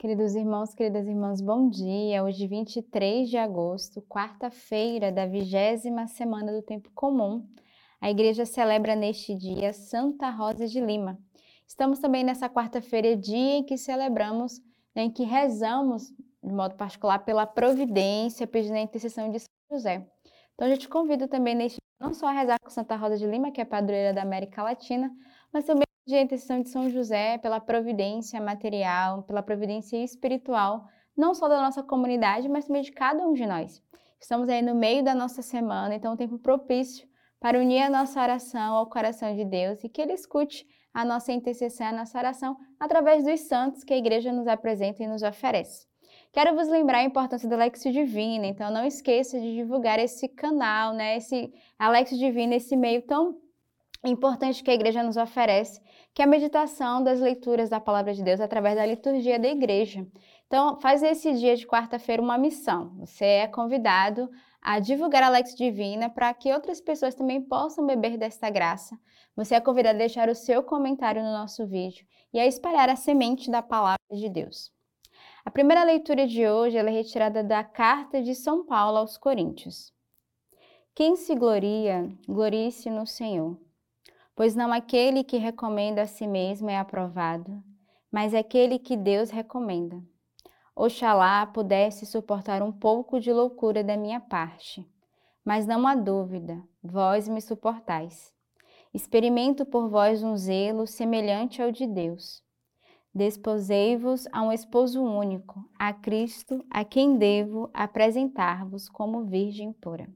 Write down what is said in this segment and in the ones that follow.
Queridos irmãos, queridas irmãs, bom dia. Hoje, 23 de agosto, quarta-feira da vigésima semana do Tempo Comum. A igreja celebra neste dia Santa Rosa de Lima. Estamos também nessa quarta-feira, dia em que celebramos, né, em que rezamos, de modo particular, pela providência, pedindo a intercessão de São José. Então, eu te convido também neste não só a rezar com Santa Rosa de Lima, que é padroeira da América Latina, mas também de intercessão de São José pela providência material, pela providência espiritual, não só da nossa comunidade, mas também de cada um de nós. Estamos aí no meio da nossa semana, então é um tempo propício para unir a nossa oração ao coração de Deus e que Ele escute a nossa intercessão, a nossa oração através dos santos que a igreja nos apresenta e nos oferece. Quero vos lembrar a importância do Alexio Divina, então não esqueça de divulgar esse canal, né, esse Alexio Divina, esse meio tão importante que a igreja nos oferece, que é a meditação das leituras da palavra de Deus através da liturgia da igreja. Então, faz esse dia de quarta-feira uma missão. Você é convidado a divulgar a Lex Divina para que outras pessoas também possam beber desta graça. Você é convidado a deixar o seu comentário no nosso vídeo e a espalhar a semente da palavra de Deus. A primeira leitura de hoje é retirada da carta de São Paulo aos Coríntios. Quem se gloria, glorie-se no Senhor pois não aquele que recomenda a si mesmo é aprovado, mas aquele que Deus recomenda. Oxalá pudesse suportar um pouco de loucura da minha parte, mas não há dúvida, vós me suportais. Experimento por vós um zelo semelhante ao de Deus. Desposei-vos a um esposo único, a Cristo, a quem devo apresentar-vos como virgem pura.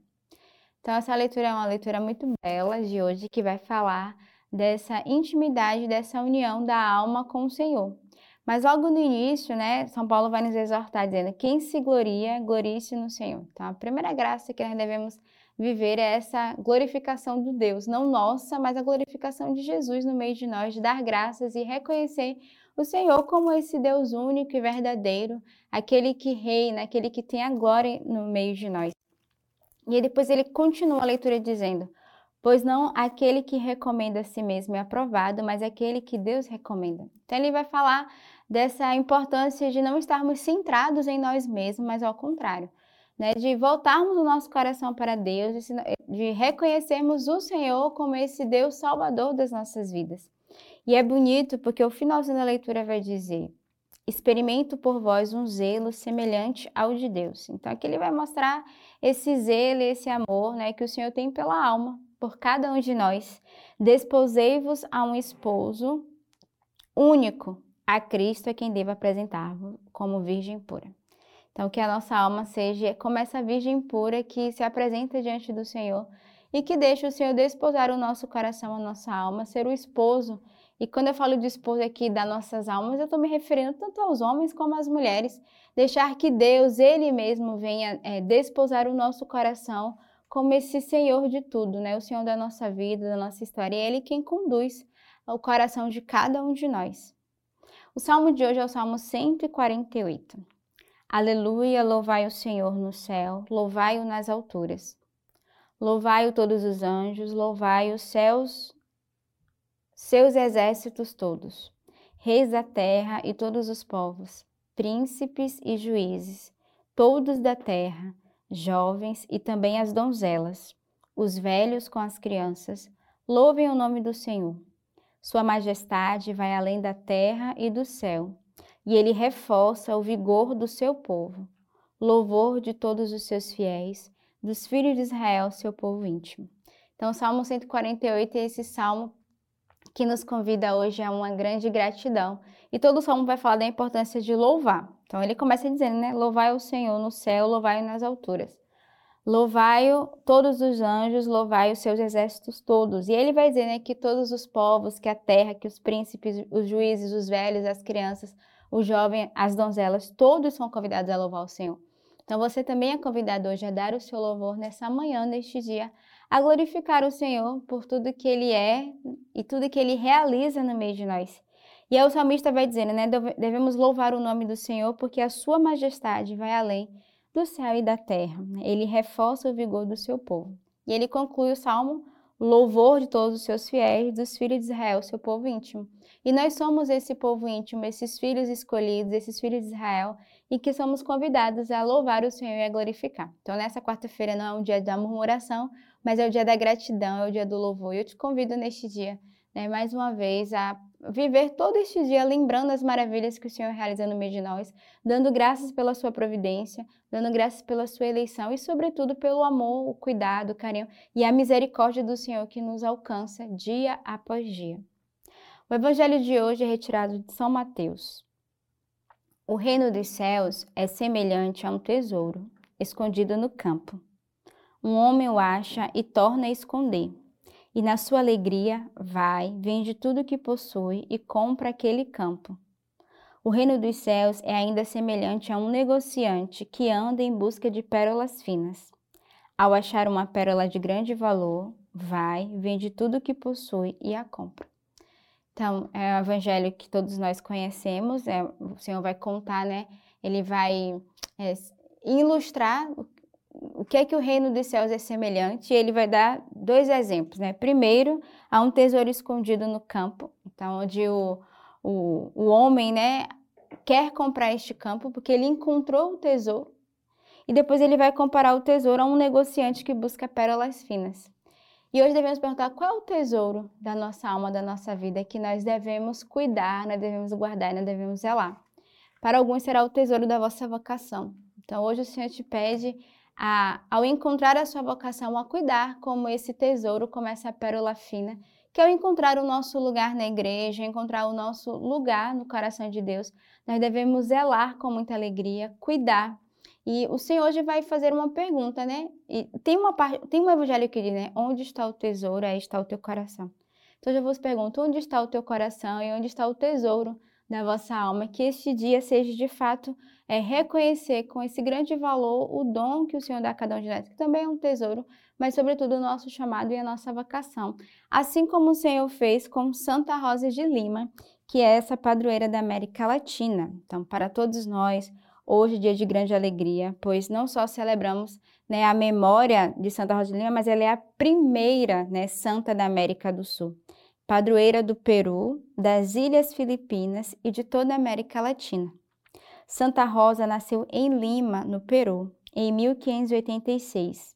Então, essa leitura é uma leitura muito bela de hoje que vai falar dessa intimidade, dessa união da alma com o Senhor. Mas logo no início, né, São Paulo vai nos exortar dizendo: quem se gloria, glorie-se no Senhor. Então, a primeira graça que nós devemos viver é essa glorificação do Deus, não nossa, mas a glorificação de Jesus no meio de nós, de dar graças e reconhecer o Senhor como esse Deus único e verdadeiro, aquele que reina, aquele que tem a glória no meio de nós. E depois ele continua a leitura dizendo: Pois não aquele que recomenda a si mesmo é aprovado, mas aquele que Deus recomenda. Então ele vai falar dessa importância de não estarmos centrados em nós mesmos, mas ao contrário, né? de voltarmos o nosso coração para Deus, de reconhecermos o Senhor como esse Deus salvador das nossas vidas. E é bonito porque o finalzinho da leitura vai dizer: experimento por vós um zelo semelhante ao de Deus. Então aqui ele vai mostrar esse zelo, esse amor, né, que o Senhor tem pela alma, por cada um de nós. Desposei-vos a um esposo único, a Cristo é quem deva apresentar-vos como virgem pura. Então que a nossa alma seja como essa virgem pura que se apresenta diante do Senhor e que deixa o Senhor desposar o nosso coração, a nossa alma, ser o esposo e quando eu falo de esposo aqui das nossas almas, eu estou me referindo tanto aos homens como às mulheres. Deixar que Deus, Ele mesmo, venha é, desposar o nosso coração como esse Senhor de tudo, né? O Senhor da nossa vida, da nossa história. E é Ele quem conduz o coração de cada um de nós. O salmo de hoje é o salmo 148. Aleluia, louvai o Senhor no céu, louvai-o nas alturas. Louvai-o todos os anjos, louvai os céus seus exércitos todos, reis da terra e todos os povos, príncipes e juízes, todos da terra, jovens e também as donzelas, os velhos com as crianças, louvem o nome do Senhor. Sua majestade vai além da terra e do céu, e ele reforça o vigor do seu povo, louvor de todos os seus fiéis, dos filhos de Israel, seu povo íntimo. Então, o Salmo 148 é esse salmo que nos convida hoje a uma grande gratidão. E todo o salmo vai falar da importância de louvar. Então ele começa dizendo, né? Louvai o Senhor no céu, louvai-o nas alturas. Louvai-o todos os anjos, louvai os seus exércitos todos. E ele vai dizer né, que todos os povos, que a terra, que os príncipes, os juízes, os velhos, as crianças, os jovens, as donzelas, todos são convidados a louvar o Senhor. Então você também é convidado hoje a dar o seu louvor nessa manhã, neste dia, a glorificar o Senhor por tudo que Ele é e tudo que Ele realiza no meio de nós. E aí o salmista vai dizendo, né? Devemos louvar o nome do Senhor porque a sua majestade vai além do céu e da terra. Ele reforça o vigor do seu povo. E ele conclui o salmo louvor de todos os seus fiéis, dos filhos de Israel, seu povo íntimo. E nós somos esse povo íntimo, esses filhos escolhidos, esses filhos de Israel, e que somos convidados a louvar o Senhor e a glorificar. Então, nessa quarta-feira não é um dia da murmuração, mas é o dia da gratidão, é o dia do louvor. E eu te convido neste dia, né, mais uma vez, a viver todo este dia lembrando as maravilhas que o Senhor realiza no meio de nós, dando graças pela sua providência, dando graças pela sua eleição e, sobretudo, pelo amor, o cuidado, o carinho e a misericórdia do Senhor que nos alcança dia após dia. O evangelho de hoje é retirado de São Mateus. O reino dos céus é semelhante a um tesouro escondido no campo. Um homem o acha e torna a esconder e na sua alegria vai, vende tudo o que possui e compra aquele campo. O reino dos céus é ainda semelhante a um negociante que anda em busca de pérolas finas. Ao achar uma pérola de grande valor, vai, vende tudo o que possui e a compra. Então, é o evangelho que todos nós conhecemos, é, o Senhor vai contar, né? Ele vai é, ilustrar o que é que o reino dos céus é semelhante? Ele vai dar dois exemplos, né? Primeiro, há um tesouro escondido no campo, então onde o, o, o homem, né, quer comprar este campo porque ele encontrou o tesouro e depois ele vai comparar o tesouro a um negociante que busca pérolas finas. E hoje devemos perguntar qual é o tesouro da nossa alma, da nossa vida que nós devemos cuidar, nós devemos guardar, nós devemos zelar. Para alguns será o tesouro da vossa vocação. Então hoje o Senhor te pede a, ao encontrar a sua vocação, a cuidar como esse tesouro, como essa pérola fina, que ao encontrar o nosso lugar na igreja, encontrar o nosso lugar no coração de Deus, nós devemos zelar com muita alegria, cuidar. E o Senhor hoje vai fazer uma pergunta, né? E tem uma tem um evangelho que diz, né? Onde está o tesouro, aí está o teu coração. Então eu vos pergunto, onde está o teu coração e onde está o tesouro da vossa alma? Que este dia seja de fato é reconhecer com esse grande valor o dom que o Senhor dá a cada um de nós, que também é um tesouro, mas sobretudo o nosso chamado e a nossa vocação. Assim como o Senhor fez com Santa Rosa de Lima, que é essa padroeira da América Latina. Então, para todos nós, hoje dia de grande alegria, pois não só celebramos né, a memória de Santa Rosa de Lima, mas ela é a primeira né, santa da América do Sul. Padroeira do Peru, das Ilhas Filipinas e de toda a América Latina. Santa Rosa nasceu em Lima, no Peru, em 1586.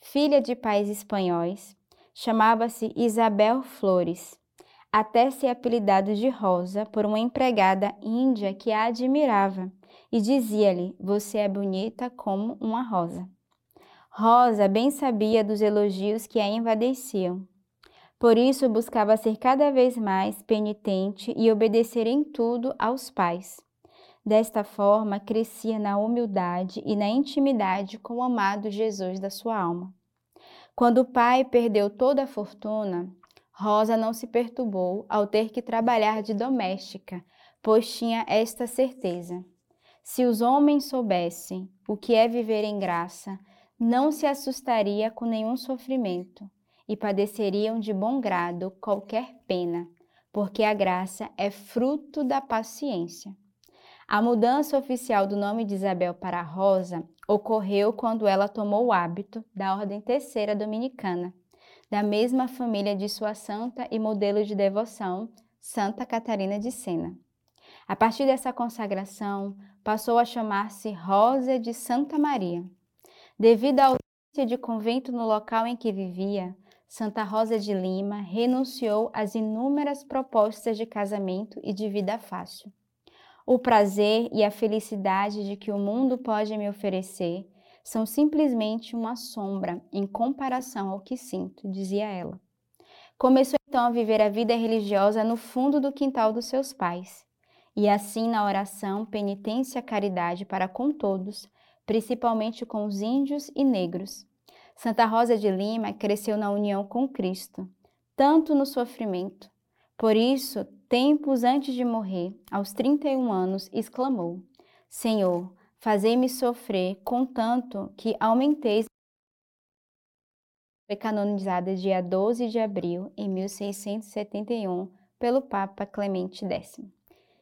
Filha de pais espanhóis, chamava-se Isabel Flores, até ser apelidado de Rosa por uma empregada índia que a admirava e dizia-lhe: Você é bonita como uma rosa. Rosa bem sabia dos elogios que a envadeciam. Por isso buscava ser cada vez mais penitente e obedecer em tudo aos pais. Desta forma, crescia na humildade e na intimidade com o amado Jesus da sua alma. Quando o pai perdeu toda a fortuna, Rosa não se perturbou ao ter que trabalhar de doméstica, pois tinha esta certeza: se os homens soubessem o que é viver em graça, não se assustaria com nenhum sofrimento e padeceriam de bom grado qualquer pena, porque a graça é fruto da paciência. A mudança oficial do nome de Isabel para Rosa ocorreu quando ela tomou o hábito da Ordem Terceira Dominicana, da mesma família de sua santa e modelo de devoção, Santa Catarina de Sena. A partir dessa consagração, passou a chamar-se Rosa de Santa Maria. Devido à ausência de convento no local em que vivia, Santa Rosa de Lima renunciou às inúmeras propostas de casamento e de vida fácil. O prazer e a felicidade de que o mundo pode me oferecer são simplesmente uma sombra em comparação ao que sinto, dizia ela. Começou então a viver a vida religiosa no fundo do quintal dos seus pais, e assim na oração, penitência caridade para com todos, principalmente com os índios e negros. Santa Rosa de Lima cresceu na união com Cristo, tanto no sofrimento. Por isso, tempos antes de morrer, aos 31 anos, exclamou: Senhor, fazei-me sofrer, contanto que aumenteis. Foi canonizada dia 12 de abril em 1671 pelo Papa Clemente X.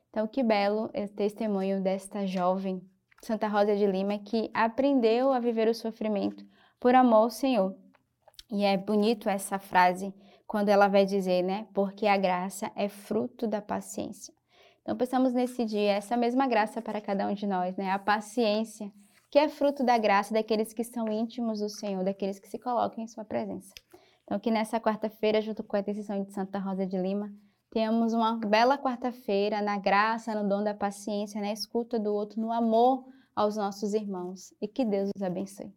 Então, que belo esse testemunho desta jovem Santa Rosa de Lima que aprendeu a viver o sofrimento por amor ao Senhor. E é bonito essa frase quando ela vai dizer, né? Porque a graça é fruto da paciência. Então, pensamos nesse dia essa mesma graça para cada um de nós, né? A paciência, que é fruto da graça daqueles que são íntimos do Senhor, daqueles que se colocam em Sua presença. Então, que nessa quarta-feira, junto com a intercessão de Santa Rosa de Lima, tenhamos uma bela quarta-feira na graça, no dom da paciência, na escuta do outro, no amor aos nossos irmãos. E que Deus os abençoe.